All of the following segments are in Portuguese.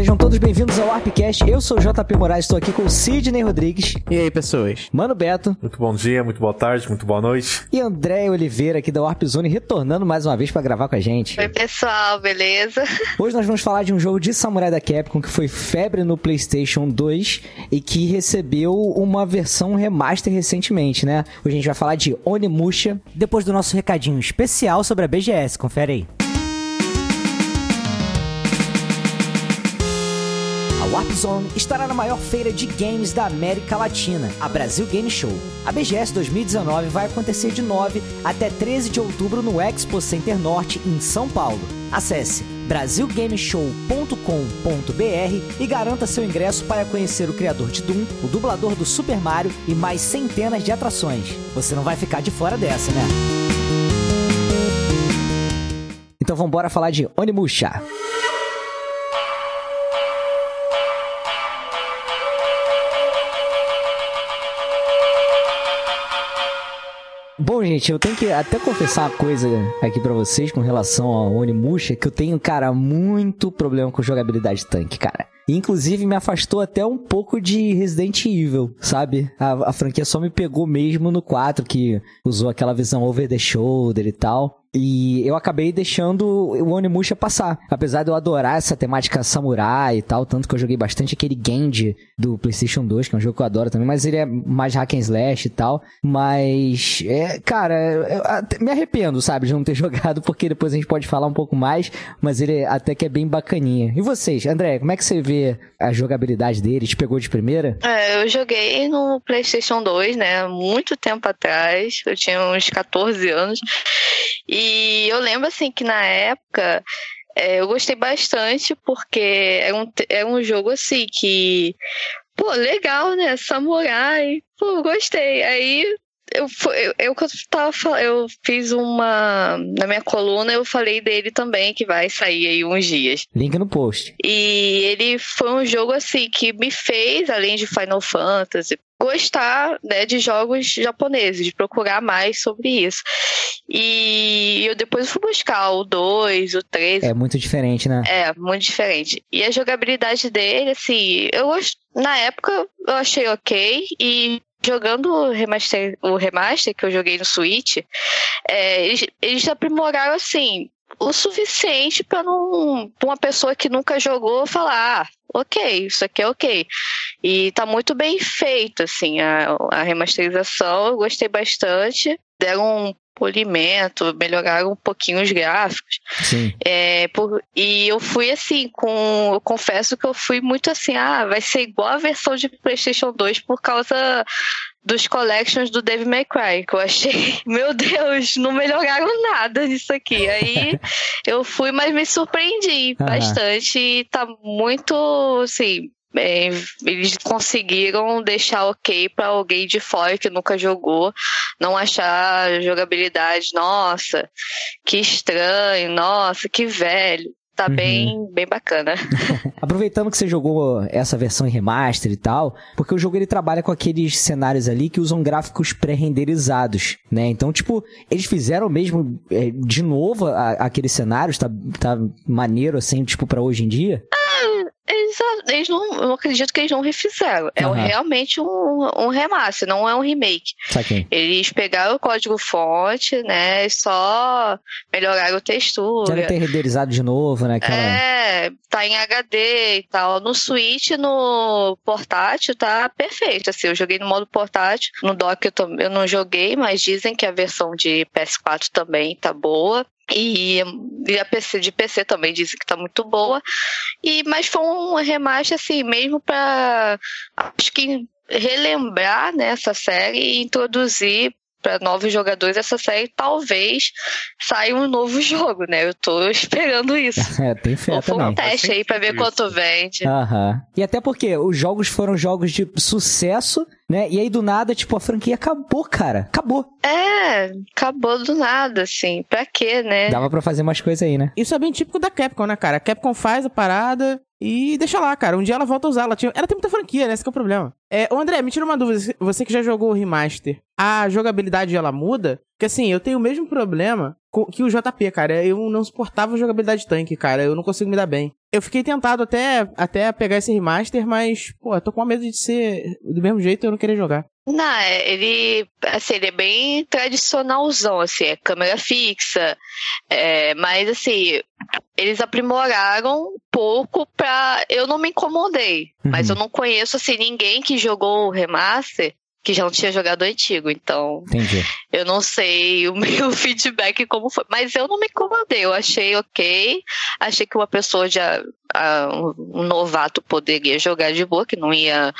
Sejam todos bem-vindos ao Warpcast. Eu sou o JP Moraes, estou aqui com o Sidney Rodrigues. E aí, pessoas? Mano Beto. Muito bom dia, muito boa tarde, muito boa noite. E André Oliveira aqui da Warp Zone retornando mais uma vez para gravar com a gente. Oi, pessoal, beleza? Hoje nós vamos falar de um jogo de samurai da Capcom que foi febre no PlayStation 2 e que recebeu uma versão remaster recentemente, né? Hoje a gente vai falar de Onimusha. Depois do nosso recadinho especial sobre a BGS, confere aí. Warp Zone estará na maior feira de games da América Latina, a Brasil Game Show. A BGS 2019 vai acontecer de 9 até 13 de outubro no Expo Center Norte, em São Paulo. Acesse brasilgameshow.com.br e garanta seu ingresso para conhecer o criador de Doom, o dublador do Super Mario e mais centenas de atrações. Você não vai ficar de fora dessa, né? Então vamos falar de Onimusha. Bo Gente, eu tenho que até confessar uma coisa aqui para vocês com relação ao Onimusha, que eu tenho, cara, muito problema com jogabilidade tanque, cara. Inclusive, me afastou até um pouco de Resident Evil, sabe? A, a franquia só me pegou mesmo no 4, que usou aquela visão over the shoulder e tal. E eu acabei deixando o Onimusha passar. Apesar de eu adorar essa temática samurai e tal, tanto que eu joguei bastante aquele Genji do PlayStation 2, que é um jogo que eu adoro também, mas ele é mais hack and slash e tal. Mas, é, cara, me arrependo, sabe, de não ter jogado, porque depois a gente pode falar um pouco mais, mas ele até que é bem bacaninha. E vocês, André, como é que você vê a jogabilidade dele? Te pegou de primeira? É, eu joguei no PlayStation 2, né, muito tempo atrás, eu tinha uns 14 anos. E eu lembro assim que na época é, eu gostei bastante porque é um, é um jogo assim que, pô, legal, né? Samurai, pô, gostei. Aí eu, eu, eu, tava, eu fiz uma. Na minha coluna eu falei dele também, que vai sair aí uns dias. Link no post. E ele foi um jogo assim que me fez, além de Final Fantasy, gostar né, de jogos japoneses, de procurar mais sobre isso. E eu depois fui buscar o 2, o 3. É muito diferente, né? É, muito diferente. E a jogabilidade dele, assim, eu gosto. Na época eu achei ok. E jogando o remaster, o remaster que eu joguei no Switch, é, eles, eles aprimoraram assim o suficiente para uma pessoa que nunca jogou falar, ah, ok, isso aqui é ok. E tá muito bem feito, assim, a, a remasterização, eu gostei bastante. Deram um polimento, melhoraram um pouquinho os gráficos. Sim. É, por, e eu fui assim, com. Eu confesso que eu fui muito assim, ah, vai ser igual a versão de PlayStation 2 por causa dos collections do Dave May Cry, que eu achei, meu Deus, não melhoraram nada nisso aqui. Aí eu fui, mas me surpreendi bastante e tá muito, assim, é, eles conseguiram deixar ok para alguém de fora que nunca jogou, não achar jogabilidade, nossa, que estranho, nossa, que velho. Tá uhum. bem, bem bacana. Aproveitando que você jogou essa versão em remaster e tal, porque o jogo ele trabalha com aqueles cenários ali que usam gráficos pré-renderizados, né? Então, tipo, eles fizeram mesmo é, de novo a, aqueles cenários, tá, tá maneiro assim, tipo, para hoje em dia? Ah, eles, eles não, eu acredito que eles não refizeram. É uhum. realmente um, um remaster, não é um remake. Saquei. Eles pegaram o código fonte, né? E só melhoraram a textura. Deve ter renderizado de novo, né? Aquela... É, tá em HD e tal. No Switch, no portátil, tá perfeito. Assim, eu joguei no modo portátil. No dock eu, eu não joguei, mas dizem que a versão de PS4 também tá boa. E, e, a PC de PC também disse que tá muito boa. E mas foi um remaster assim, mesmo para acho que relembrar né, essa série e introduzir para novos jogadores essa série, talvez saia um novo jogo, né? Eu tô esperando isso. É, tem fé Ou também. um teste aí para ver quanto vende. Aham. E até porque os jogos foram jogos de sucesso, né? E aí do nada, tipo, a franquia acabou, cara. Acabou. É, acabou do nada, assim. Pra quê, né? Dava pra fazer mais coisa aí, né? Isso é bem típico da Capcom, né, cara? A Capcom faz a parada, e deixa lá, cara. Um dia ela volta a usar. Ela, tinha... ela tem muita franquia, né? Esse é o problema. É, ô André, me tira uma dúvida. Você que já jogou o remaster, a jogabilidade ela muda? Porque assim, eu tenho o mesmo problema que o JP, cara. Eu não suportava jogabilidade tanque, cara. Eu não consigo me dar bem. Eu fiquei tentado até, até pegar esse remaster, mas, pô, eu tô com medo de ser do mesmo jeito eu não querer jogar. Não, é, ele, assim, ele é bem tradicionalzão, assim, é câmera fixa, é, mas assim, eles aprimoraram um pouco pra... Eu não me incomodei, mas Uhum. eu não conheço, assim, ninguém que jogou o remaster que já não tinha jogado antigo, então Entendi. eu não sei o meu feedback como foi, mas eu não me incomodei, eu achei ok, achei que uma pessoa já, ah, um novato poderia jogar de boa, que não ia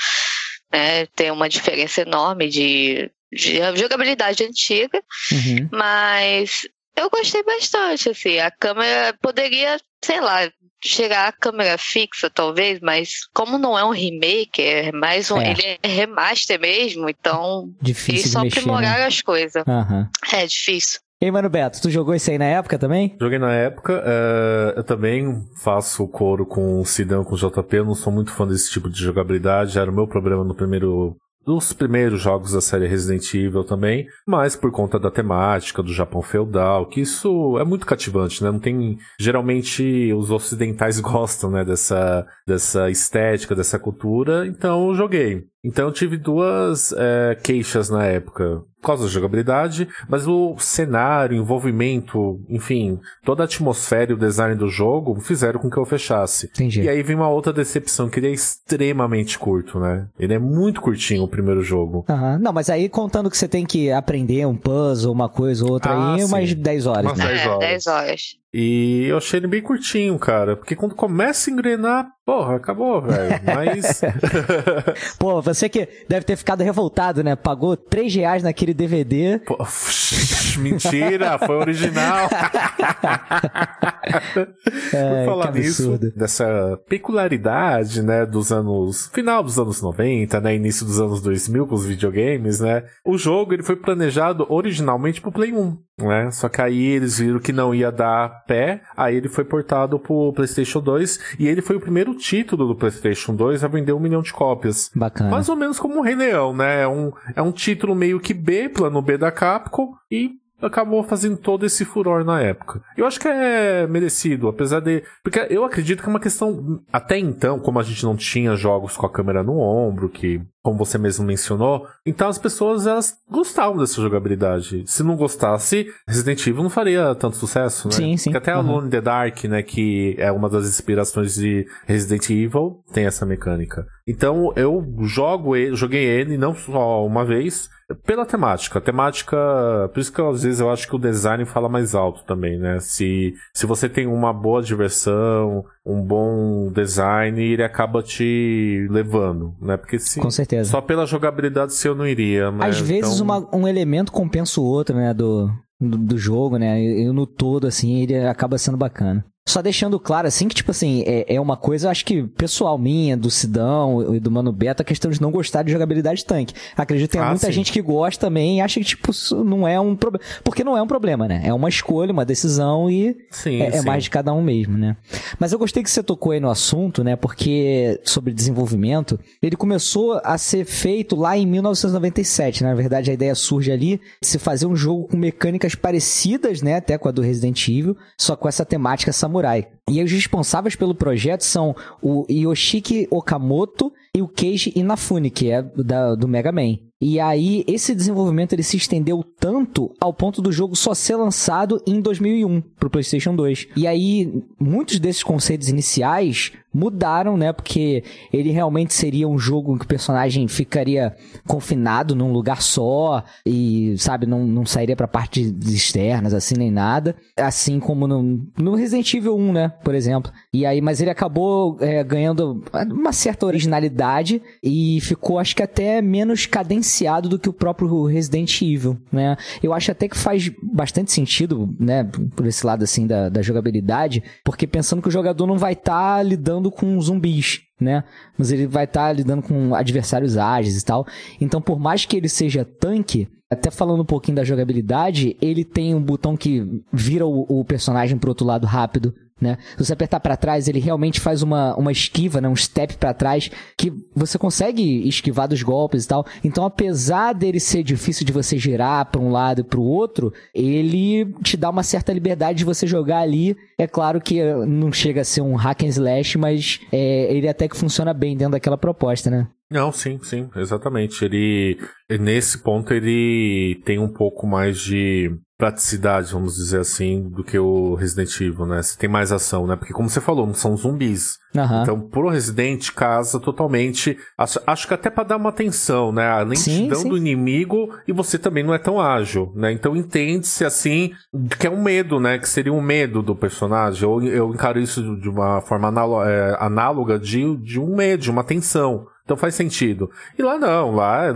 né, ter uma diferença enorme de, de jogabilidade antiga, Uhum. mas eu gostei bastante, assim, a câmera poderia, sei lá, chegar a câmera fixa, talvez, mas como não é um remake, é mais um. É. Ele é remaster mesmo, então eles Difícil de só mexer, aprimoraram né? as coisas. Aham. É difícil. E Mano Beto, tu jogou isso aí na época também? Joguei na época, eh, eu também faço coro com o Sidão, com o JP, eu não sou muito fã desse tipo de jogabilidade, era o meu problema no primeiro. Dos primeiros jogos da série Resident Evil também, mas por conta da temática do Japão feudal, que isso é muito cativante, né? Não tem. Geralmente os ocidentais gostam, né? Dessa, dessa estética, dessa cultura, então eu joguei. Então eu tive duas eh, queixas na época. Por causa da jogabilidade, mas o cenário, envolvimento, enfim, toda a atmosfera e o design do jogo fizeram com que eu fechasse. Entendi. E aí vem uma outra decepção, que ele é extremamente curto, né? Ele é muito curtinho o primeiro jogo. Aham. Não, mas aí contando que você tem que aprender um puzzle, uma coisa ou outra Ah, aí, sim. umas 10 horas, Umas né? 10 é, horas. 10 horas. E eu achei ele bem curtinho, cara. Porque quando começa a engrenar, porra, acabou, velho. Mas. Pô, você que deve ter ficado revoltado, né? Pagou 3 reais naquele DVD. Pô, Mentira, foi original. É, Por falar nisso, dessa peculiaridade, né, dos anos. final dos anos 90, né, início dos anos 2000 com os videogames, né, o jogo ele foi planejado originalmente pro Play 1, né, só que aí eles viram que não ia dar pé, aí ele foi portado pro PlayStation 2 e ele foi o primeiro título do PlayStation 2 a vender um milhão de cópias. Bacana. Mais ou menos como o Rei Leão, né? É um, é um título meio que B, plano B da Capcom, e acabou fazendo todo esse furor na época. Eu acho que é merecido, apesar de. Porque eu acredito que é uma questão. Até então, como a gente não tinha jogos com a câmera no ombro, que, como você mesmo mencionou, então as pessoas elas gostavam dessa jogabilidade. Se não gostasse, Resident Evil não faria tanto sucesso, né? Sim, sim. Porque até Uhum. Alone in the Dark, né, que é uma das inspirações de Resident Evil, tem essa mecânica. Então eu jogo ele, joguei ele não só uma vez, pela temática. A temática, por isso que às vezes eu acho que o design fala mais alto também, né? Se, se você tem uma boa diversão, um bom design, ele acaba te levando, né? Porque se Com certeza. só pela jogabilidade se eu não iria, mas Às vezes então- uma- um elemento compensa o outro, né, do, do, do jogo, né, e no todo, assim, ele acaba sendo bacana. Só deixando claro, assim, que, tipo assim, é, é uma coisa, acho que pessoal minha, do Sidão e do Mano Beta, a questão de não gostar de jogabilidade tanque. Acredito que tem Ah, muita sim. gente que gosta também e acha que, tipo, isso não é um problema. Porque não é um problema, né? É uma escolha, uma decisão e Sim, é, é sim. mais de cada um mesmo, né? Mas eu gostei que você tocou aí no assunto, né? Porque sobre desenvolvimento, ele começou a ser feito lá em 1997. né? Na verdade, a ideia surge ali de se fazer um jogo com mecânicas parecidas, né? Até com a do Resident Evil, só com essa temática samurai. samurai. E os responsáveis pelo projeto são o Yoshiki Okamoto e o Keiji Inafune, que é da, do Mega Man. E aí, esse desenvolvimento ele se estendeu tanto ao ponto do jogo só ser lançado em 2001 pro PlayStation 2. E aí, muitos desses conceitos iniciais mudaram, né? Porque ele realmente seria um jogo em que o personagem ficaria confinado num lugar só e, sabe, não, não sairia pra partes externas, assim, nem nada. Assim como no, no Resident Evil 1, né? Por exemplo. E aí, mas ele acabou é, ganhando uma certa originalidade e ficou, acho que até menos cadenciado do que o próprio Resident Evil, né? Eu acho até que faz bastante sentido, né? Por esse lado, assim, da, da jogabilidade, porque pensando que o jogador não vai estar lidando com zumbis, né? Mas ele vai estar lidando com adversários ágeis e tal. Então, por mais que ele seja tanque, até falando um pouquinho da jogabilidade, ele tem um botão que vira o, o personagem pro outro lado rápido né? Se você apertar pra trás, ele realmente faz uma, uma esquiva, né? Um step pra trás, que você consegue esquivar dos golpes e tal. Então, apesar dele ser difícil de você girar pra um lado e pro outro, ele te dá uma certa liberdade de você jogar ali. É claro que não chega a ser um hack and slash, mas é, ele até que funciona bem dentro daquela proposta, né? Não, sim, sim, exatamente. Ele, nesse ponto, ele tem um pouco mais de praticidade, vamos dizer assim, do que o Resident Evil, né? Você tem mais ação, né? Porque, como você falou, não são zumbis. Aham. Então, pro Resident, casa totalmente. Acho, acho que até pra dar uma atenção, né? A lentidão do inimigo e você também não é tão ágil, né? Então, entende-se assim que é um medo, né? Que seria um medo do personagem. Eu, eu encaro isso de uma forma é, análoga de, de um medo, de uma tensão. Então faz sentido. E lá não, lá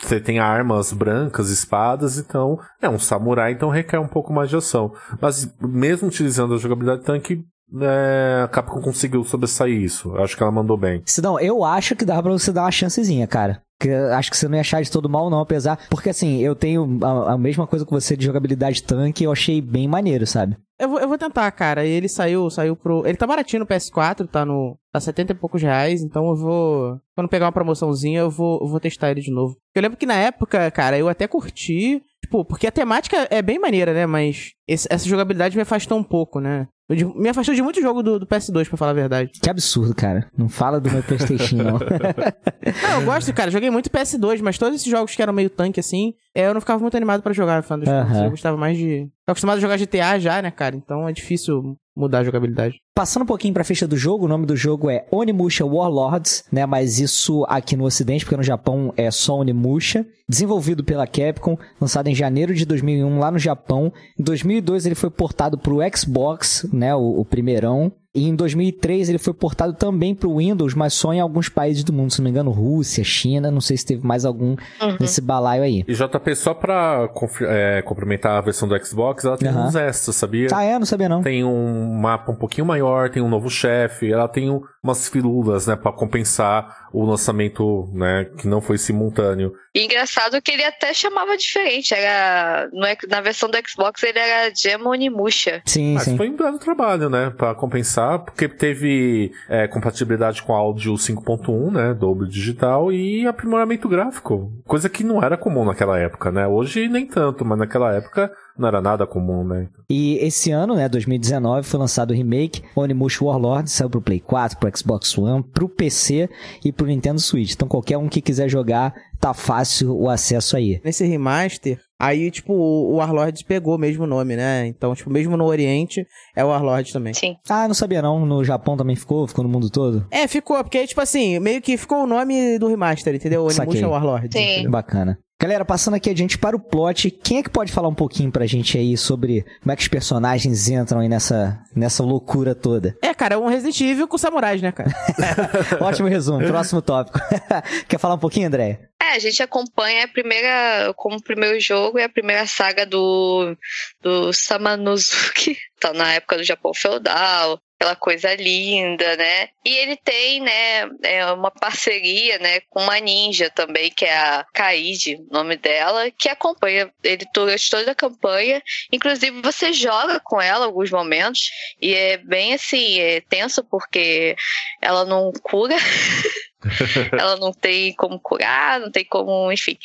você tem armas brancas, espadas, então é um samurai, então requer um pouco mais de ação. Mas mesmo utilizando a jogabilidade tanque, é, a Capcom conseguiu sobressair isso. Eu acho que ela mandou bem. Sidão, eu acho que dá pra você dar uma chancezinha, cara. Que acho que você não ia achar de todo mal, não, apesar. Porque assim, eu tenho a, a mesma coisa que você de jogabilidade tanque, eu achei bem maneiro, sabe? Eu vou, eu vou tentar, cara. Ele saiu, saiu pro. Ele tá baratinho no PS4, tá no. Tá 70 e poucos reais, então eu vou. Quando pegar uma promoçãozinha, eu vou, eu vou testar ele de novo. Eu lembro que na época, cara, eu até curti. Tipo, porque a temática é bem maneira, né? Mas esse- essa jogabilidade me afastou um pouco, né? Eu me afastou de muito jogo do, do PS2, pra falar a verdade. Que absurdo, cara. Não fala do meu Playstation, não. Não, eu gosto, cara. Joguei muito PS2, mas todos esses jogos que eram meio tanque assim, é, eu não ficava muito animado pra jogar, fã dos Aham. contos. Eu gostava mais de. Tô acostumado a jogar GTA já, né, cara? Então é difícil mudar a jogabilidade. Passando um pouquinho pra ficha do jogo, o nome do jogo é Onimusha Warlords, né? Mas isso aqui no ocidente, porque no Japão é só Onimusha. Desenvolvido pela Capcom, lançado em janeiro de 2001 lá no Japão. Em 2002 ele foi portado pro Xbox, né? O, o primeirão. E em 2003 ele foi portado também pro Windows, mas só em alguns países do mundo. Se não me engano, Rússia, China, não sei se teve mais algum Uhum. nesse balaio aí. E JP, só pra confi- é, complementar a versão do Xbox, ela tem Aham. uns extras, sabia? Ah, é? Não sabia não. Tem um mapa um pouquinho maior, tem um novo chefe, ela tem um- umas filulas, né, pra compensar o lançamento, né, que não foi simultâneo. E engraçado que ele até chamava diferente. Era. no na versão do Xbox ele era Gem Onimusha. Sim, Mas sim. foi um belo trabalho, né, pra compensar, porque teve é, compatibilidade com áudio 5.1, né, Dolby Digital e aprimoramento gráfico, coisa que não era comum naquela época, né, hoje nem tanto, mas naquela época não era nada comum, né. E esse ano, né, 2019, foi lançado o remake Onimusha Warlord, saiu pro Play 4, pro Xbox One, pro PC e pro Nintendo Switch. Então qualquer um que quiser jogar, tá fácil o acesso aí. Nesse remaster, aí, tipo, o Warlord pegou mesmo o nome, né? Então, tipo, mesmo no Oriente, é o Warlord também. Sim. Ah, não sabia não, no Japão também ficou, ficou no mundo todo. É, ficou, porque, tipo assim, meio que ficou o nome do remaster, entendeu? Saquei. Onimusha Warlord. Sim. entendeu? Bacana. Galera, passando aqui adiante para o plot, quem é que pode falar um pouquinho pra gente aí sobre como é que os personagens entram aí nessa, nessa loucura toda? É, cara, é um Resident Evil com samurais, né, cara? Ótimo resumo, próximo tópico. Quer falar um pouquinho, André? É, a gente acompanha a primeira, como o primeiro jogo, é a primeira saga do, do Samanuzuki, tá na época do Japão feudal, aquela coisa linda, né? E ele tem, né, é uma parceria, né, com uma ninja também, que é a Kaide, nome dela, que acompanha ele durante toda a campanha. Inclusive, você joga com ela alguns momentos, e é bem assim, é tenso porque ela não cura. ela não tem como curar, não tem como, enfim.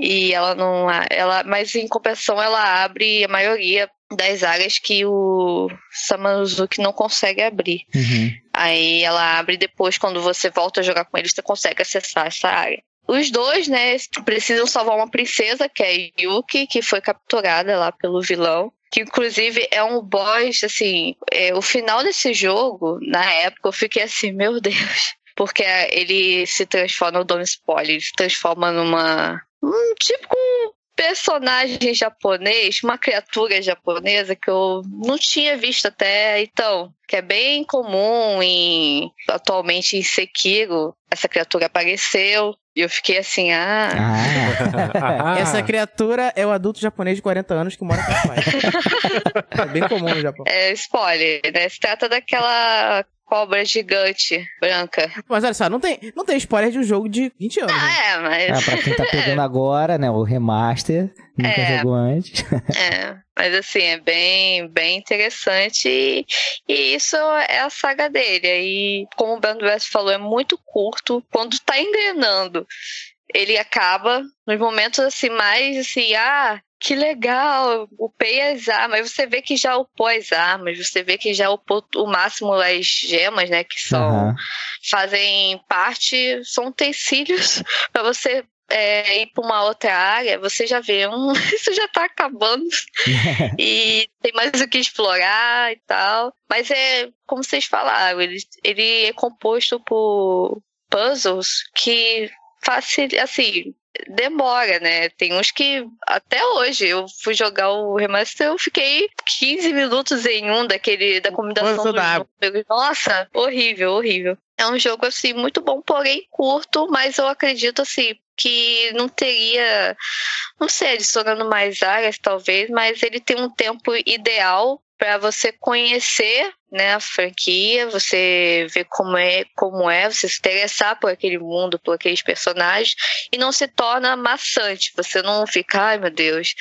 E ela não, ela, mas em compensação ela abre a maioria das áreas que o Samanuzuki não consegue abrir. Uhum. Aí ela abre depois, quando você volta a jogar com ele, você consegue acessar essa área. Os dois, né, precisam salvar uma princesa, que é a Yuki, que foi capturada lá pelo vilão. Que inclusive é um boss, assim, é, o final desse jogo, na época, eu fiquei assim, meu Deus. Porque ele se transforma, no Dom Spoiler, ele se transforma numa. um típico personagem japonês, uma criatura japonesa que eu não tinha visto até então, que é bem comum em atualmente em Sekiro, essa criatura apareceu e eu fiquei assim, ah, Ah. Ah, Essa criatura é o adulto japonês de 40 anos que mora com o pai. é bem comum no Japão. é spoiler, né? Se trata daquela cobra gigante branca. Mas olha só, não tem, não tem spoiler de um jogo de 20 anos. né? Ah, é, mas. Ah, pra quem tá pegando agora, né? O remaster. Nunca É. jogou antes. É, mas assim, é bem, bem interessante e, e isso é a saga dele. Aí, como o Brando West falou, é muito curto. Quando tá engrenando, ele acaba nos momentos assim, mais assim, ah, que legal, upei as armas. Você vê que já upou as armas, você vê que já upou o máximo as gemas, né? Que são Aham. fazem parte, são utensílios para você é, ir para uma outra área, você já vê, um, isso já tá acabando e tem mais o que explorar e tal. Mas é, como vocês falaram, ele, ele é composto por puzzles que facil, assim, demora, né? Tem uns que até hoje eu fui jogar o remaster, eu fiquei 15 minutos em um daquele da combinação Puzzle dos números. Nossa, horrível, horrível. É um jogo assim muito bom, porém curto, mas eu acredito assim que não teria, não sei, adicionando mais áreas talvez, mas ele tem um tempo ideal para você conhecer né, a franquia, você ver como é, como é, você se interessar por aquele mundo, por aqueles personagens, e não se torna maçante. Você não fica, ai meu Deus,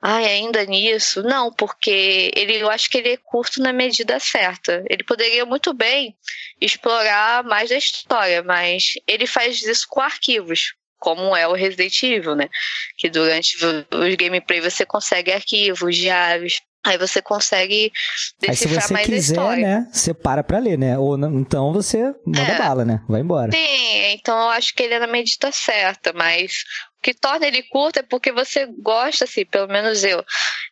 ai, ainda nisso. Não, porque ele, eu acho que ele é curto na medida certa. Ele poderia muito bem explorar mais da história, mas ele faz isso com arquivos. Como é o Resident Evil, né? Que durante os gameplay você consegue arquivos, diários, Aí você consegue Aí se decifrar você mais a quiser, história. né? Você para pra ler, né? Ou não, então você manda É. bala, né? Vai embora. Sim, então eu acho que ele é na medida certa, mas o que torna ele curto é porque você gosta, assim, pelo menos eu.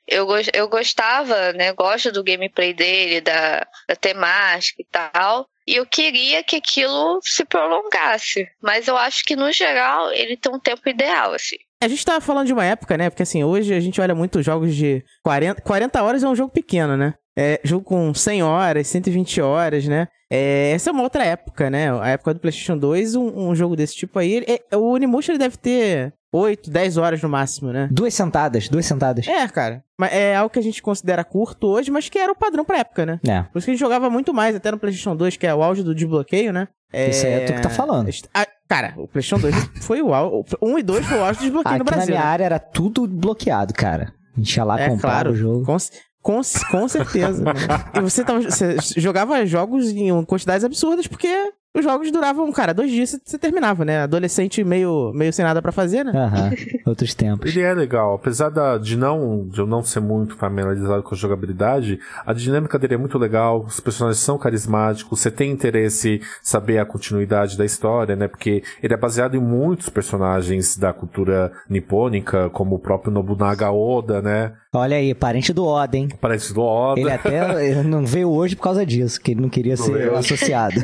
Eu, eu gostava, né? Gosto do gameplay dele, da, da temática e tal. E eu queria que aquilo se prolongasse. Mas eu acho que, no geral, ele tem um tempo ideal, assim. A gente tava falando de uma época, né? Porque assim, hoje a gente olha muito jogos de 40, 40 horas é um jogo pequeno, né? É jogo com 100 horas, 120 horas, né? É, essa é uma outra época, né? A época do PlayStation 2, um, um jogo desse tipo aí. é- o Onimusha ele deve ter 8, 10 horas no máximo, né? Duas sentadas, duas sentadas. É, cara. Mas é algo que a gente considera curto hoje, mas que era o padrão pra época, né? É. Por isso que a gente jogava muito mais, até no PlayStation 2, que é o auge do desbloqueio, né? Isso aí é tu que tá falando. Ah, cara, o PlayStation 2 foi o auge. 1 e 2 foi o auge do desbloqueio Aqui no na Brasil. minha né? área era tudo bloqueado, cara. A gente ia lá É comprar claro, o jogo. Com, com, com certeza. e você, tava, você jogava jogos em quantidades absurdas porque os jogos duravam, cara, dois dias você, você terminava, né? Adolescente meio, meio sem nada pra fazer, né? Aham, outros tempos. Ele é legal, apesar da, de, não, de eu não ser muito familiarizado com a jogabilidade, a dinâmica dele é muito legal, os personagens são carismáticos, você tem interesse em saber a continuidade da história, né? Porque ele é baseado em muitos personagens da cultura nipônica, como o próprio Nobunaga Oda, né? Olha aí, parente do Oda, hein? Parece do Oda. Ele até não veio hoje por causa disso, que ele não queria ser veio. associado.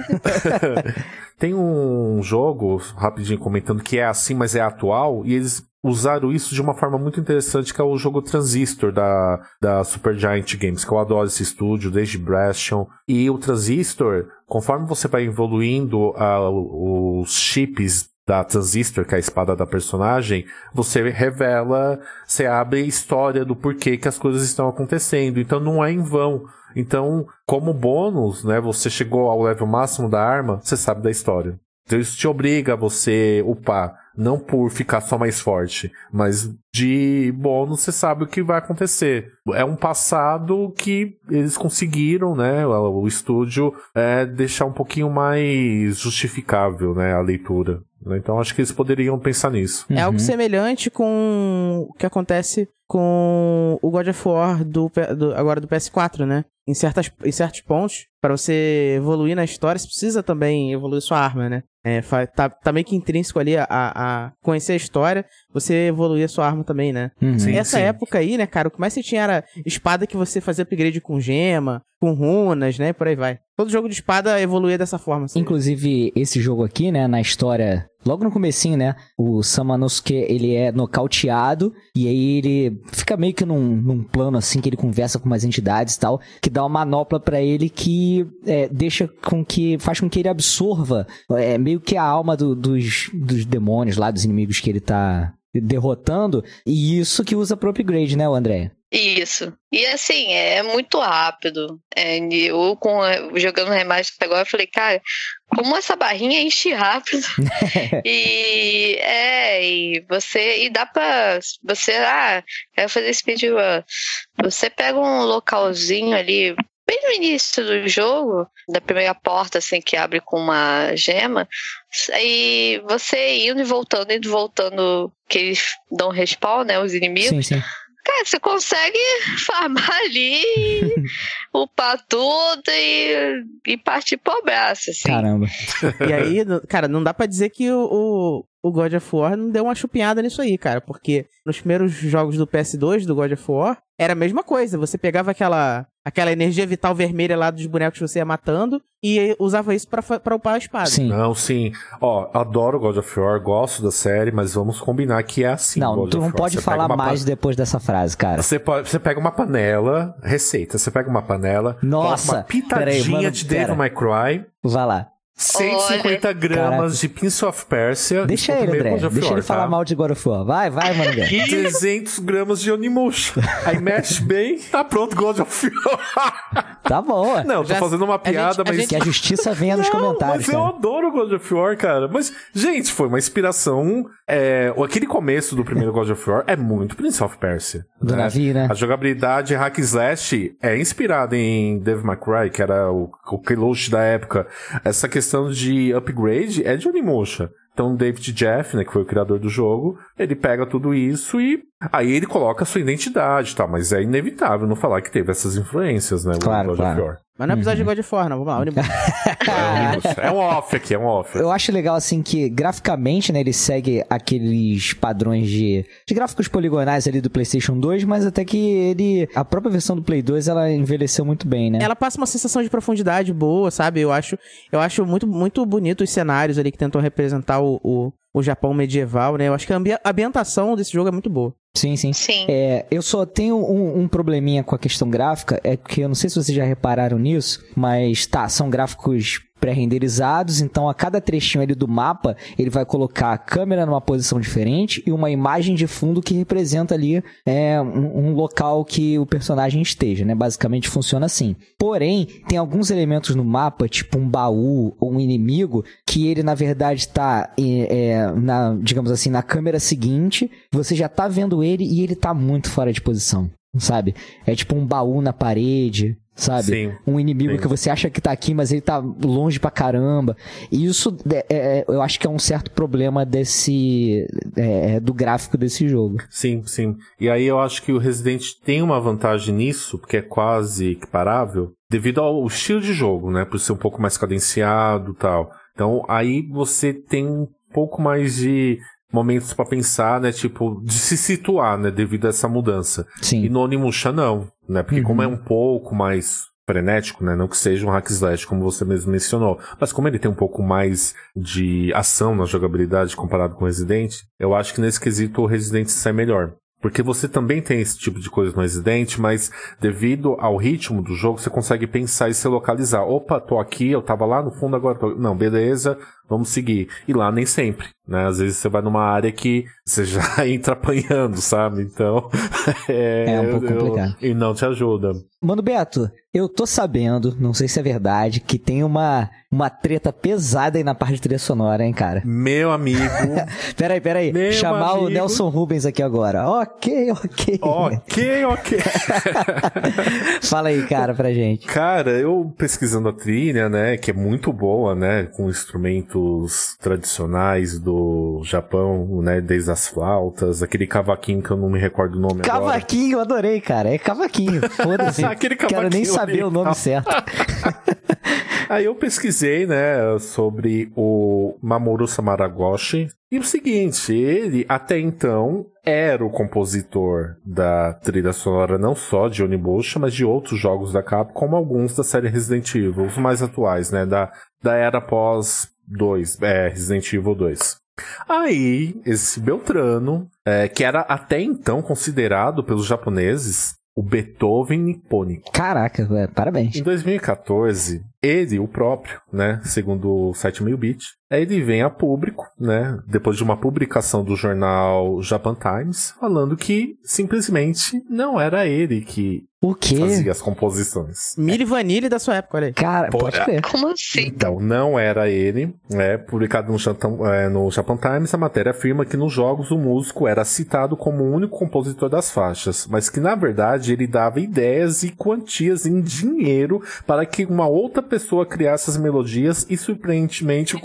Tem um jogo, rapidinho comentando, que é assim, mas é atual, e eles usaram isso de uma forma muito interessante, que é o jogo Transistor da, da Supergiant Games, que eu adoro esse estúdio, desde Bastion. E o Transistor, conforme você vai evoluindo ah, os chips da Transistor, que é a espada da personagem, você revela, você abre a história do porquê que as coisas estão acontecendo. Então não é em vão. Então, como bônus, né, você chegou ao level máximo da arma, você sabe da história. Então isso te obriga a você upar, não por ficar só mais forte, mas de bônus você sabe o que vai acontecer. É um passado que eles conseguiram, né, o estúdio, é, deixar um pouquinho mais justificável, né, a leitura. Né. Então acho que eles poderiam pensar nisso. É algo Uhum. semelhante com o que acontece com o God of War do, do- agora do PS4, né? Em, certas, em certos pontos, para você evoluir na história, você precisa também evoluir sua arma, né? É, tá, tá meio que intrínseco ali a, a, a conhecer a história, você evoluir a sua arma também, né? Uhum. Sim. Essa época aí, né, cara, o que mais você tinha era espada que você fazia upgrade com gema, com runas, né? E por aí vai. Todo jogo de espada evoluía dessa forma. assim. Inclusive, esse jogo aqui, né, na história, logo no comecinho, né, o Samanosuke, ele é nocauteado, e aí ele fica meio que num, num plano, assim, que ele conversa com umas entidades e tal, que dá uma manopla pra ele que é, deixa com que, faz com que ele absorva, é, meio que a alma do- dos, dos demônios lá, dos inimigos que ele tá derrotando, e isso que usa pro upgrade, né, André? Isso. E assim, é muito rápido. É, eu com, jogando remaster agora, eu falei, cara, como essa barrinha enche rápido. e é, e você. E dá pra. Você, ah, quero fazer speedrun. Você pega um localzinho ali, bem no início do jogo, da primeira porta assim que abre com uma gema, aí você indo e voltando, indo e voltando, que eles dão respawn, né, os inimigos. Sim, sim. Cara, você consegue farmar ali, upar tudo e, e partir pro abraço, assim. Caramba. E aí, cara, não dá pra dizer que o, o, God of War não deu uma chupinhada nisso aí, cara. Porque nos primeiros jogos do PS2, do God of War, era a mesma coisa. Você pegava aquela, aquela energia vital vermelha lá dos bonecos que você ia matando e usava isso pra upar a espada. Sim. Não, sim. Ó, adoro God of War, gosto da série, mas vamos combinar que é assim. não, God tu não pode Você falar mais pa- depois dessa frase, cara. Você, pode, você pega uma panela, receita, você pega uma panela, Nossa, uma pitadinha peraí, mano, de. Devil May Cry, Vai lá. 150 gramas de Prince of Persia. Deixa é ele, André. Deixa War, ele falar tá? mal de God of War. Vai, vai, mano. André. 300 gramas de Onimusha. Aí mexe bem, tá pronto God of War. Tá bom. ué. Não, tô Já- fazendo uma a gente- piada, a mas... gente- Que a justiça venha nos Não, comentários, mas eu cara. adoro God of War, cara. Mas, gente, foi uma inspiração. É, aquele começo do primeiro God of War é muito Prince of Persia. Do navio, né? A jogabilidade hack slash é inspirada em Devil May Cry, que era o, o da época. Essa questão de upgrade é de Onimusha. Então, David Jeff, né, que foi o criador do jogo, ele pega tudo isso e aí ele coloca a sua identidade, tá? Mas é inevitável não falar que teve essas influências, né? Claro, God claro. War. Mas não é episódio de God of War, não. Vamos lá. É, é um off aqui, é um off. Eu acho legal, assim, que graficamente, né, ele segue aqueles padrões de, de gráficos poligonais ali do PlayStation 2, mas até que ele. A própria versão do Play 2 ela envelheceu muito bem, né? Ela passa uma sensação de profundidade boa, sabe? Eu acho, eu acho muito, muito bonito os cenários ali que tentam representar o, o, o Japão medieval, né? Eu acho que a ambi- a ambientação desse jogo é muito boa. Sim, sim. Sim. É, eu só tenho um, um probleminha com a questão gráfica, é que eu não sei se vocês já repararam nisso, mas tá, são gráficos pré-renderizados, então a cada trechinho ali do mapa, ele vai colocar a câmera numa posição diferente e uma imagem de fundo que representa ali é, um, um local que o personagem esteja, né? Basicamente funciona assim. Porém, tem alguns elementos no mapa, tipo um baú ou um inimigo, que ele na verdade está, é, na, digamos assim, na câmera seguinte, você já tá vendo ele e ele tá muito fora de posição, sabe? É tipo um baú na parede, sabe? Sim. Um inimigo Sim. que você acha que tá aqui, mas ele tá longe pra caramba. E isso é, é, eu acho que é um certo problema desse. é, do gráfico desse jogo. Sim, sim. E aí eu acho que o Resident tem uma vantagem nisso, porque é quase equiparável, devido ao estilo de jogo, né? Por ser um pouco mais cadenciado tal. Então aí você tem um pouco mais de momentos pra pensar, né? Tipo, de se situar, né? Devido a essa mudança. E Sim. no Onimusha não, né? Porque como Uhum. é um pouco mais frenético, né? Não que seja um hack slash, como você mesmo mencionou. Mas como ele tem um pouco mais de ação na jogabilidade comparado com o Resident, eu acho que nesse quesito o Resident sai melhor. Porque você também tem esse tipo de coisa no Resident, mas devido ao ritmo do jogo, você consegue pensar e se localizar. Opa, tô aqui, eu tava lá no fundo, agora tô... Não, beleza, vamos seguir. E lá nem sempre, né? Às vezes você vai numa área que você já entra apanhando, sabe? Então... É um pouco eu- complicado. E não te ajuda. Mano Beto, eu tô sabendo, não sei se é verdade, que tem uma, uma treta pesada aí na parte de trilha sonora, hein, cara? Meu amigo... Peraí, peraí. Meu Chamar o amigo. Nelson Rubens aqui agora. Ok, ok. ok, ok. Fala aí, cara, pra gente. Cara, eu pesquisando a trilha, né, que é muito boa, né, com instrumentos tradicionais do Japão, né, desde as flautas, aquele cavaquinho que eu não me recordo o nome agora. Cavaquinho, eu adorei, cara. É cavaquinho. Foda-se. Aquele Quero nem cavaquinho saber o nome certo. Aí eu pesquisei, né, sobre o Mamoru Samaragoshi. E o seguinte, ele até então era o compositor da trilha sonora não só de Onimusha, mas de outros jogos da Capcom, como alguns da série Resident Evil, os mais atuais, né, da, da era pós 2, é, Resident Evil 2. Aí, esse Beltrano, é, que era até então considerado pelos japoneses o Beethoven nipônico. Caraca, parabéns. Em 2014, ele, o próprio, né, segundo o site Mailbit, ele vem a público, né, depois de uma publicação do jornal Japan Times, falando que simplesmente não era ele que O quê? fazia as composições. Milho e vanille da sua época, olha aí. Cara, pode é. crer. Como assim? Então, não era ele, né? Publicado no, Japan- é, no Japan Times, a matéria afirma que nos jogos o músico era citado como o único compositor das faixas, mas que na verdade ele dava ideias e quantias em dinheiro para que uma outra pessoa criasse as melodias e surpreendentemente o,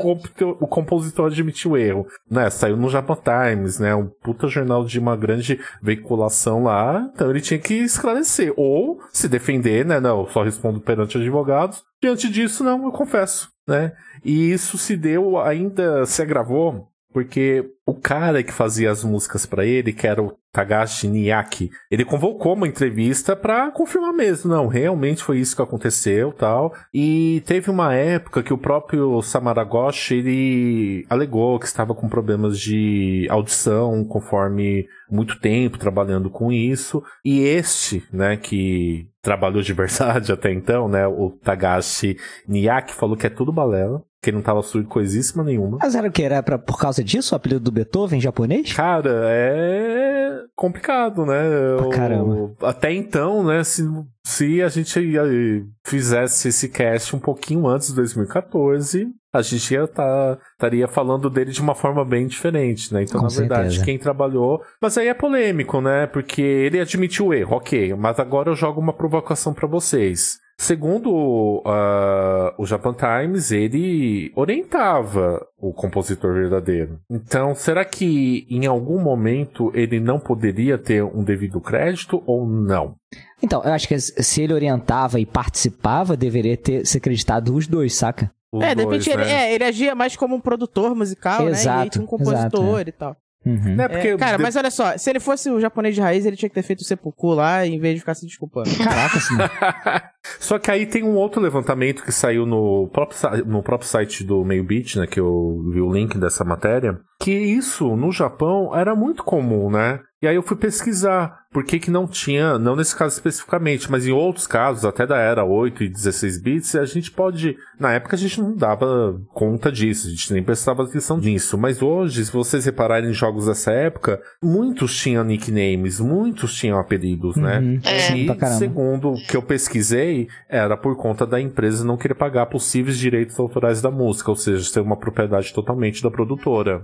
o compositor admitiu o erro. Né? Saiu no Japan Times, né? Um puta jornal de uma grande veiculação lá, então ele tinha que esclarecer ou se defender, né? Não, só respondo perante advogados. Diante disso, não, eu confesso, né? E isso se deu, ainda se agravou, porque o cara que fazia as músicas pra ele, que era o Tagashi Niaki, ele convocou uma entrevista pra confirmar mesmo, não, realmente foi isso que aconteceu, tal. E teve uma época que o próprio Samaragoshi, ele alegou que estava com problemas de audição, conforme muito tempo trabalhando com isso. E este, né, que trabalhou de verdade até então, né, o Tagashi Niaki falou que é tudo balela, que ele não tava surdo coisíssima nenhuma. Mas era o que? Era pra, por causa disso o apelido do Beethoven em japonês? Cara, é complicado, né? Pra O- caramba. Até então, né? Se, se a gente eh, fizesse esse cast um pouquinho antes de 2014, a gente ia tá, estaria falando dele de uma forma bem diferente, né? Então, Com na verdade, certeza. quem trabalhou. Mas aí é polêmico, né? Porque ele admitiu o erro, ok. Mas agora eu jogo uma provocação pra vocês. Segundo ah, o Japan Times, ele orientava o compositor verdadeiro. Então, será que em algum momento ele não poderia ter um devido crédito ou não? Então, eu acho que se ele orientava e participava, deveria ter se acreditado os dois, saca? Os é, de dois, repente ele, né? é, ele agia mais como um produtor musical, né? E Exato, um compositor exato, e tal. Uhum. É, porque cara, de- mas olha só, se ele fosse o japonês de raiz, ele tinha que ter feito o seppuku lá, em vez de ficar se desculpando. Caraca, assim. Só que aí tem um outro levantamento que saiu no próprio, no próprio site do Meio Beat, né? Que eu vi o link dessa matéria. Que isso, no Japão, era muito comum, né? E aí eu fui pesquisar por que, que não tinha, não nesse caso especificamente, mas em outros casos, até da era 8 e 16 bits, a gente pode. Na época a gente não dava conta disso, a gente nem prestava atenção nisso. Mas hoje, se vocês repararem em jogos dessa época, muitos tinham nicknames, muitos tinham apelidos, né? Uhum. É. E, segundo o que eu pesquisei, era por conta da empresa não querer pagar possíveis direitos autorais da música, ou seja, ser uma propriedade totalmente da produtora.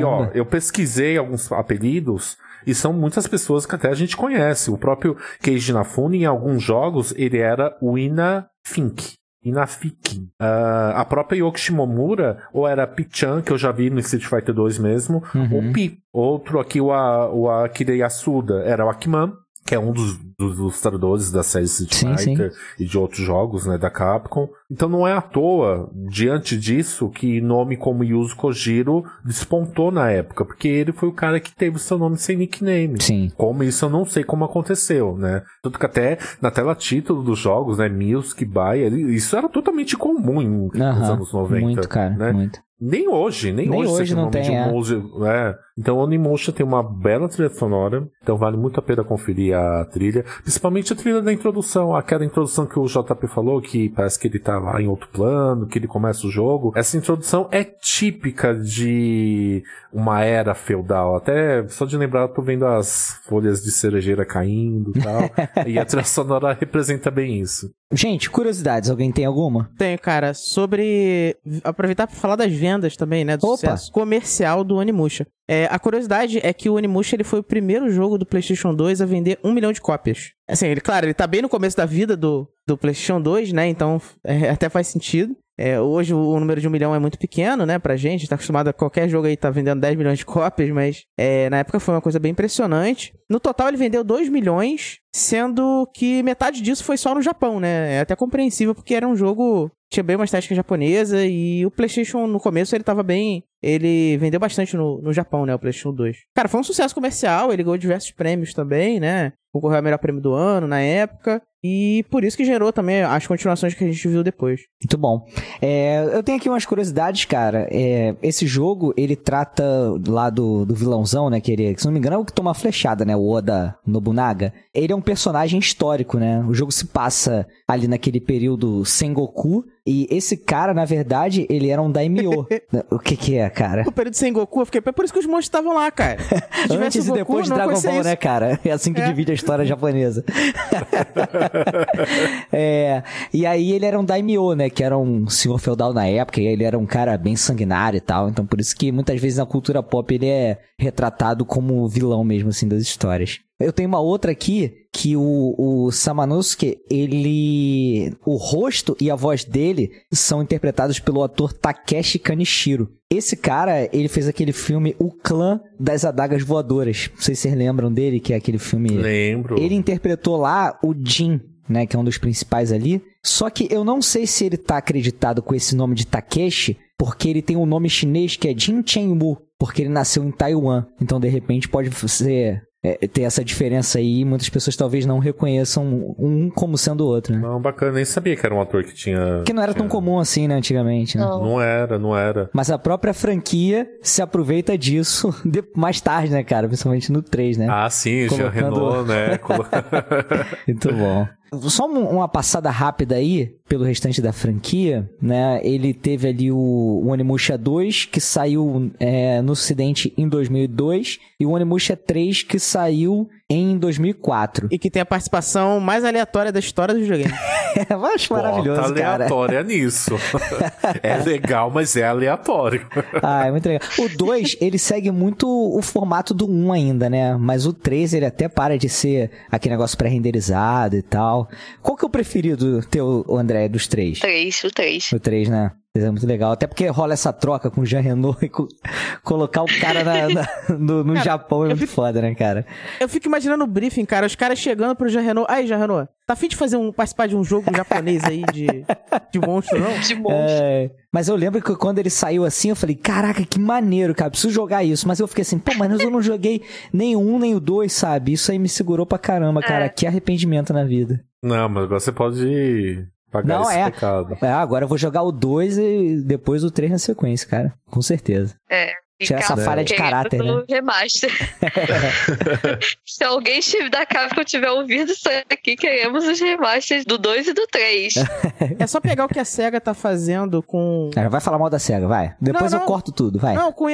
E ó, eu pesquisei alguns apelidos e são muitas pessoas que até a gente conhece. O próprio Keiji Inafune, em alguns jogos, ele era o Ina Fink. Inafiki. Ah, a própria Yoko Shimomura, ou era Pichan, que eu já vi no Street Fighter 2 mesmo, Uhum. ou Pi. Outro aqui, o, A- o Yasuda, era o Akiman, que é um dos, dos ilustradores da série Street Sim, Fighter e de outros jogos, né, da Capcom. Então não é à toa, diante disso, que nome como Yuzo Kojiro despontou na época, porque ele foi o cara que teve o seu nome sem nickname. Sim. Como isso eu não sei como aconteceu, né? Tanto que até na tela título dos jogos, né, Music ele- isso era totalmente comum nos Aham. anos 90. Muito, cara. né? Muito. Nem hoje, nem, Nem hoje, hoje não tem, de é. músico, né? Então o Onimusha tem uma bela trilha sonora, então vale muito a pena conferir a trilha, principalmente a trilha da introdução, aquela introdução que o JP falou, que parece que ele tá lá em outro plano, que ele começa o jogo. Essa introdução é típica de uma era feudal, até só de lembrar eu tô vendo as folhas de cerejeira caindo e tal, e a trilha sonora representa bem isso. Gente, curiosidades, alguém tem alguma? Tenho, cara, sobre. Aproveitar pra falar das vendas também, né? Do Opa. sucesso comercial do Onimusha. É, a curiosidade é que o Onimusha ele foi o primeiro jogo do PlayStation 2 a vender um milhão de cópias. Assim, ele, claro, ele tá bem no começo da vida do, do PlayStation 2, né? Então é, até faz sentido. É, hoje o, número de um milhão é muito pequeno, né, pra gente. Tá acostumado a qualquer jogo aí tá vendendo 10 milhões de cópias, mas é, na época foi uma coisa bem impressionante. No total ele vendeu 2 milhões, sendo que metade disso foi só no Japão, né? É até compreensível porque era um jogo tinha bem uma estética japonesa e o PlayStation no começo ele tava bem. Ele vendeu bastante no, no Japão, né? O PlayStation 2. Cara, foi um sucesso comercial, ele ganhou diversos prêmios também, né? Concorreu ao melhor prêmio do ano na época. E por isso que gerou também as continuações que a gente viu depois. Muito bom. É, eu tenho aqui umas curiosidades, cara. É, esse jogo, ele trata lá do, do vilãozão, né? Que ele, se não me engano, é o que toma flechada, né? O Oda Nobunaga. Ele é um personagem histórico, né? O jogo se passa ali naquele período Sengoku. E esse cara, na verdade, ele era um daimyo. o que que é, cara? O período sem Goku, eu fiquei, é por isso que os monstros estavam lá, cara. Antes e Goku, depois de Dragon Ball, né, cara? É assim que É. divide a história japonesa. É, e aí ele era um daimyo, né? Que era um senhor feudal na época, e ele era um cara bem sanguinário e tal. Então por isso que muitas vezes na cultura pop ele é retratado como vilão mesmo, assim, das histórias. Eu tenho uma outra aqui que o, o Samanosuke, ele. O rosto e a voz dele são interpretados pelo ator Takeshi Kanishiro. Esse cara, ele fez aquele filme O Clã das Adagas Voadoras. Não sei se vocês lembram dele, que é aquele filme. Lembro. Ele interpretou lá o Jin, né, que é um dos principais ali. Só que eu não sei se ele tá acreditado com esse nome de Takeshi, porque ele tem um nome chinês que é Jin Chen-wu, porque ele nasceu em Taiwan. Então, de repente, pode ser é, ter essa diferença aí. e Muitas pessoas talvez não reconheçam um como sendo o outro, né? Não, bacana, nem sabia que era um ator que tinha. Que não era tão tinha- comum assim, né, antigamente, né? Não. Não era, não era. Mas a própria franquia se aproveita disso de- mais tarde, né, cara? Principalmente no 3, né? Ah, sim, Colocando- Renault, né? Muito bom. Só um- uma passada rápida aí, pelo restante da franquia, né? Ele teve ali o, o Onimusha 2, que saiu é, no ocidente em 2002, e o Onimusha 3, que saiu em 2004. E que tem a participação mais aleatória da história do videogame. Eu acho maravilhoso, Bota cara. aleatória nisso. é legal, mas é aleatório. Ah, é muito legal. O 2, ele segue muito o formato do 1 ainda, né? Mas o 3, ele até para de ser aquele negócio pré-renderizado e tal. Qual que é o preferido teu, André, dos três? Três, o três. O 3, né? É muito legal. Até porque rola essa troca com o Jean Renault e co- colocar o cara na- na- no, no Cara, Japão é eu muito foda, né, cara? Eu fico imaginando o briefing, cara, os caras chegando pro Jean Renault. Aí, Jean Renault, tá afim de fazer um, participar de um jogo japonês aí de, de monstro, não? De monstro. É, mas eu lembro que quando ele saiu assim, eu falei, caraca, que maneiro, cara, preciso jogar isso. Mas eu fiquei assim, pô, mas eu não joguei nem o um, nem o dois, sabe? Isso aí me segurou pra caramba, cara. É. Que arrependimento na vida. Não, mas agora você pode pagar Não, esse é. pecado. É, agora eu vou jogar o 2 e depois o 3 na sequência, cara. Com certeza. É. Tirar essa falha de caráter, né? remaster. Se alguém estiver da Capcom tiver ouvido isso aqui, queremos os remasters do 2 e do 3. É só pegar o que a SEGA tá fazendo com. Cara, vai falar mal da SEGA, vai. Depois Não, eu não. corto tudo, vai. Não, com.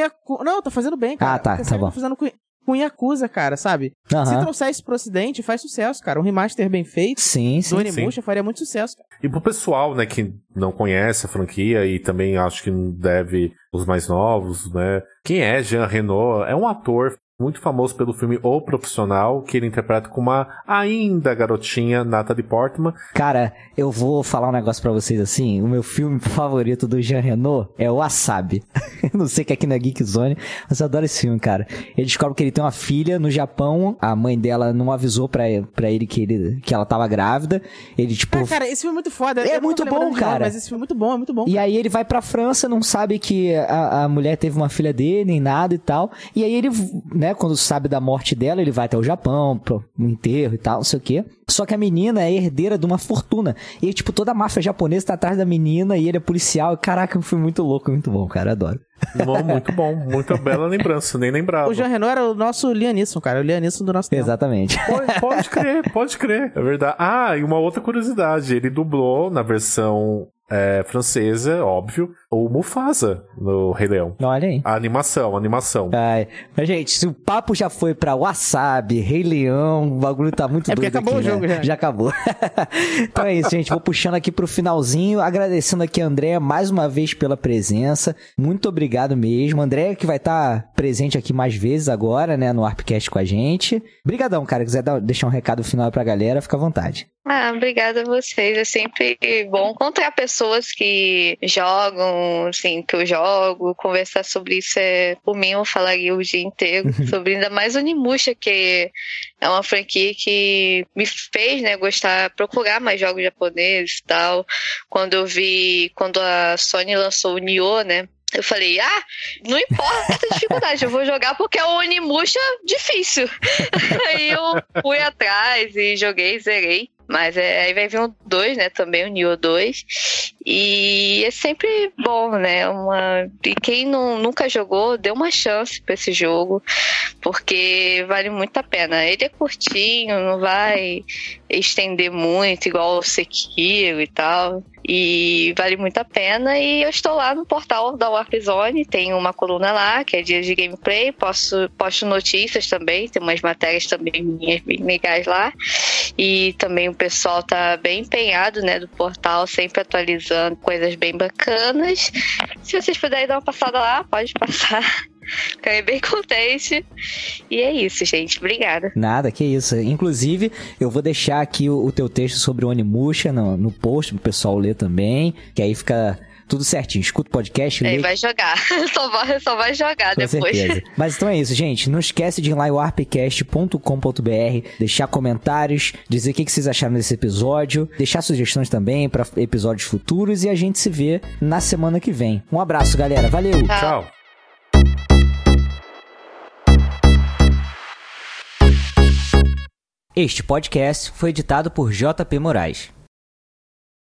Não, tá fazendo bem, cara. Ah, tá, tá SEGA bom. Tá fazendo com, com Yakuza, cara, sabe? Se Aham. trouxer isso pro ocidente, faz sucesso, cara. Um remaster bem feito Sim, sim. do Onimusha faria muito sucesso, cara. E pro pessoal, né, que não conhece a franquia e também acho que não deve os mais novos, né? Quem é Jean Renault? É um ator muito famoso pelo filme O Profissional, que ele interpreta com uma ainda garotinha Natalie Portman. Cara, eu vou falar um negócio pra vocês assim. O meu filme favorito do Jean Renault é o Wasabi. Não sei que aqui na Geek Zone, mas eu adoro esse filme, cara. Ele descobre que ele tem uma filha no Japão. A mãe dela não avisou pra, pra ele que, ele que ela tava grávida. Ele, tipo. Ah, cara, esse filme é muito foda. É Eu muito bom, nome, cara. Mas esse filme é muito bom, é muito bom. E aí ele vai pra França, não sabe que a, a mulher teve uma filha dele, nem nada e tal. E aí ele, né, quando sabe da morte dela, ele vai até o Japão, pro um enterro e tal, não sei o quê. Só que a menina é herdeira de uma fortuna. E tipo, toda a máfia japonesa tá atrás da menina e ele é policial. Caraca, foi muito louco, muito bom, cara, adoro. Bom, muito bom, muita bela lembrança, nem lembrava. O Jean Renault era o nosso Lianisson, cara. O Lianisson do nosso tempo. Exatamente. Pode, pode crer, pode crer. É verdade. Ah, e uma outra curiosidade: ele dublou na versão é, francesa, óbvio, o Mufasa no Rei Leão. Olha aí. A animação, a animação. Ai, mas, gente, se o papo já foi pra Wasabi, Rei Leão, o bagulho tá muito É porque doido acabou aqui, o jogo né? já. Já acabou. então é isso, gente. Vou puxando aqui pro finalzinho, agradecendo aqui a Andréia mais uma vez pela presença. Muito obrigado mesmo. Andréia que vai estar presente aqui mais vezes agora, né, no Arpcast com a gente. Brigadão, cara. Quiser dar- deixar um recado final pra galera, fica à vontade. Ah, obrigada a vocês. É sempre bom encontrar pessoas que jogam, assim, que eu jogo. Conversar sobre isso é, por mim, eu falaria o dia inteiro. sobre ainda mais Onimusha, que é uma franquia que me fez, né, gostar, procurar mais jogos japoneses e tal. Quando eu vi, quando a Sony lançou o Nioh, né, eu falei, ah, não importa a dificuldade, eu vou jogar porque é o Onimusha difícil. Aí eu fui atrás e joguei, zerei. Mas é, aí vai vir o 2, né? Também o Nioh 2. E é sempre bom, né? Uma... E quem não, nunca jogou, dê uma chance pra esse jogo, porque vale muito a pena. Ele é curtinho, não vai estender muito, igual o Sekiro e tal. E vale muito a pena. E eu estou lá no portal da Warp Zone, tem uma coluna lá, que é dia de gameplay, posso, posto notícias também, tem umas matérias também minhas bem legais lá. E também o pessoal tá bem empenhado, né, do portal, sempre atualizando coisas bem bacanas. Se vocês puderem dar uma passada lá, pode passar. Fiquei bem contente. E é isso, gente. Obrigada. Nada, que isso. Inclusive, eu vou deixar aqui o, o teu texto sobre o Onimusha no, no post pro pessoal ler também. Que aí fica tudo certinho. Escuta o podcast. Aí vai jogar. só, vai, só vai jogar Com depois. certeza. Mas então é isso, gente. Não esquece de ir lá em warpcast.com.br, deixar comentários, dizer o que que vocês acharam desse episódio, deixar sugestões também para episódios futuros e a gente se vê na semana que vem. Um abraço, galera. Valeu! Tchau. Tchau. Este podcast foi editado por JP Moraes.